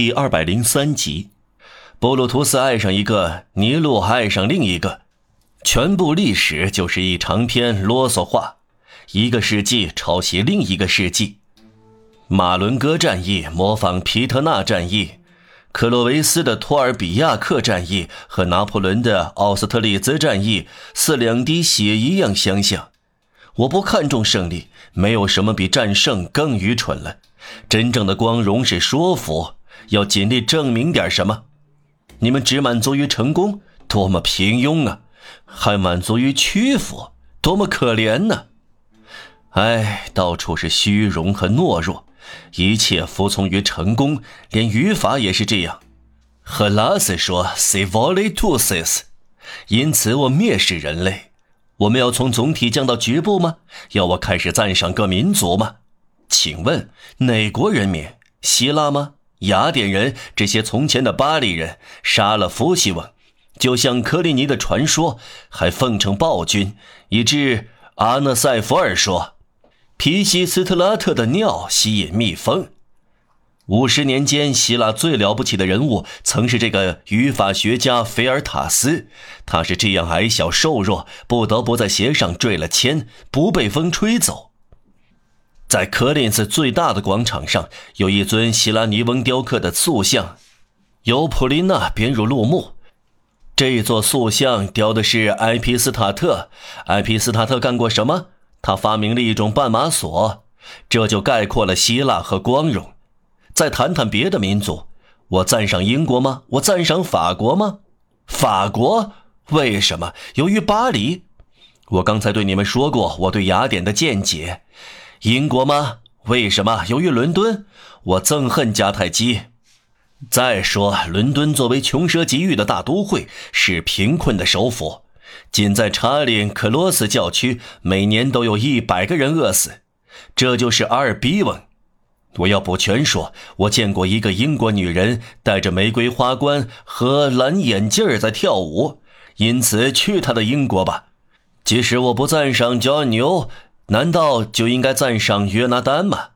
第二百零三集，布鲁图斯爱上一个，尼禄爱上另一个，全部历史就是一长篇啰嗦话，一个世纪抄袭另一个世纪。马伦哥战役模仿皮特纳战役，克洛维斯的托尔比亚克战役和拿破仑的奥斯特利兹战役似两滴血一样相像。我不看重胜利，没有什么比战胜更愚蠢了。真正的光荣是说服。要尽力证明点什么？你们只满足于成功，多么平庸啊！还满足于屈服，多么可怜呢！哎，到处是虚荣和懦弱，一切服从于成功，连语法也是这样。赫拉斯说 “se vole tusis”，因此我蔑视人类。我们要从总体降到局部吗？要我开始赞赏各民族吗？请问哪国人民？希腊吗？雅典人这些从前的巴黎人杀了伏羲翁，就像科利尼的传说，还奉承暴君，以致阿纳塞弗尔说，皮西斯特拉特的尿吸引蜜蜂。五十年间，希腊最了不起的人物曾是这个语法学家菲尔塔斯，他是这样矮小瘦弱，不得不在鞋上缀了铅，不被风吹走。在科林斯最大的广场上，有一尊希拉尼翁雕刻的塑像，由普林娜编入陆幕。这一座塑像雕的是埃皮斯塔特。埃皮斯塔特干过什么？他发明了一种绊马索，这就概括了希腊和光荣。再谈谈别的民族，我赞赏英国吗？我赞赏法国吗？法国？为什么？由于巴黎。我刚才对你们说过我对雅典的见解。英国吗？为什么？由于伦敦，我憎恨迦太基。再说，伦敦作为穷奢极欲的大都会，是贫困的首府。仅在查理克罗斯教区，每年都有一百个人饿死。这就是阿尔比翁。我要补全说，我见过一个英国女人戴着玫瑰花冠和蓝眼镜在跳舞。因此，去他的英国吧。即使我不赞赏加牛。难道就应该赞赏约拿丹吗？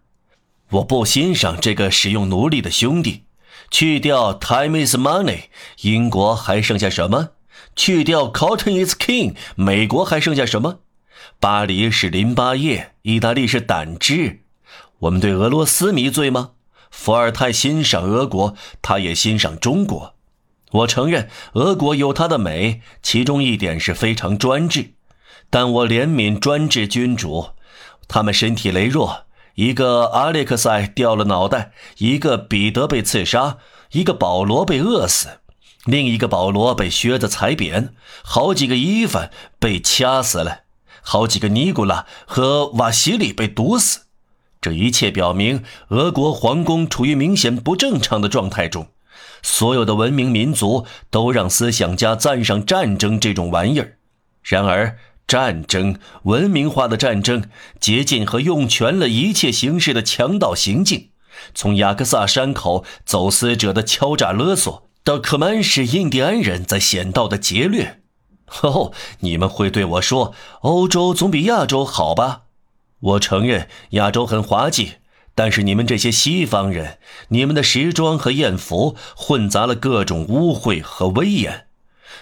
我不欣赏这个使用奴隶的兄弟。去掉 “time is money”，英国还剩下什么？去掉 “cotton is king”，美国还剩下什么？巴黎是淋巴液，意大利是胆汁。我们对俄罗斯迷醉吗？伏尔泰欣赏俄国，他也欣赏中国。我承认俄国有它的美，其中一点是非常专制。但我怜悯专制君主，他们身体羸弱，一个阿列克塞掉了脑袋，一个彼得被刺杀，一个保罗被饿死，另一个保罗被靴子踩扁，好几个伊凡被掐死了，好几个尼古拉和瓦西里被毒死。这一切表明，俄国皇宫处于明显不正常的状态中。所有的文明民族都让思想家赞赏战争这种玩意儿，然而。战争，文明化的战争，竭尽和用全了一切形式的强盗行径，从雅克萨山口走私者的敲诈勒索，到克曼什印第安人在险道的劫掠。哦，你们会对我说，欧洲总比亚洲好吧？我承认亚洲很滑稽，但是你们这些西方人，你们的时装和艳服混杂了各种污秽和威严。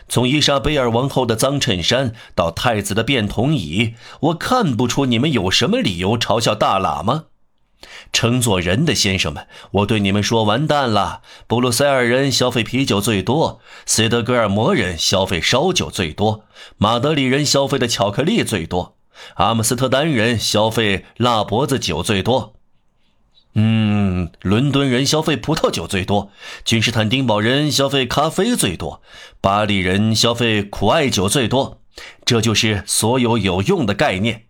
从伊莎贝尔王后的脏衬衫到太子的便桶椅，我看不出你们有什么理由嘲笑大喇嘛。称作人的先生们，我对你们说：完蛋了！布鲁塞尔人消费啤酒最多，斯德哥尔摩人消费烧酒最多，马德里人消费的巧克力最多，阿姆斯特丹人消费辣脖子酒最多。嗯，伦敦人消费葡萄酒最多，君士坦丁堡人消费咖啡最多，巴黎人消费苦艾酒最多。这就是所有有用的概念。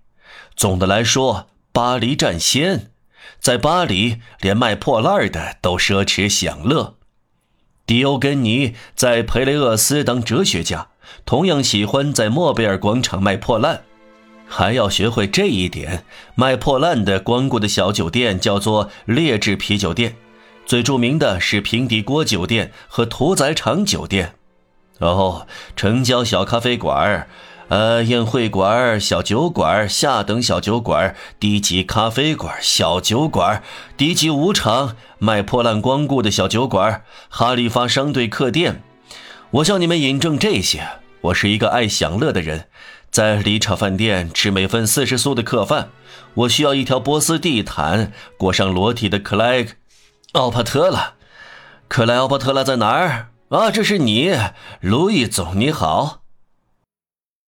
总的来说，巴黎占先。在巴黎，连卖破烂的都奢侈享乐。迪欧根尼在佩雷厄斯当哲学家，同样喜欢在莫贝尔广场卖破烂。还要学会这一点。卖破烂的光顾的小酒店叫做劣质啤酒店，最著名的是平底锅酒店和屠宰场酒店。哦，城郊小咖啡馆呃，宴会馆、小酒馆、下等小酒馆、低级咖啡馆、小酒馆、低级舞场、卖破烂光顾的小酒馆、哈利发商队客店。我向你们引证这些。我是一个爱享乐的人，在离场饭店吃每份四十苏的客饭。我需要一条波斯地毯，裹上裸体的克莱奥帕特拉。克莱奥帕特拉在哪儿？啊，这是你，路易总，你好。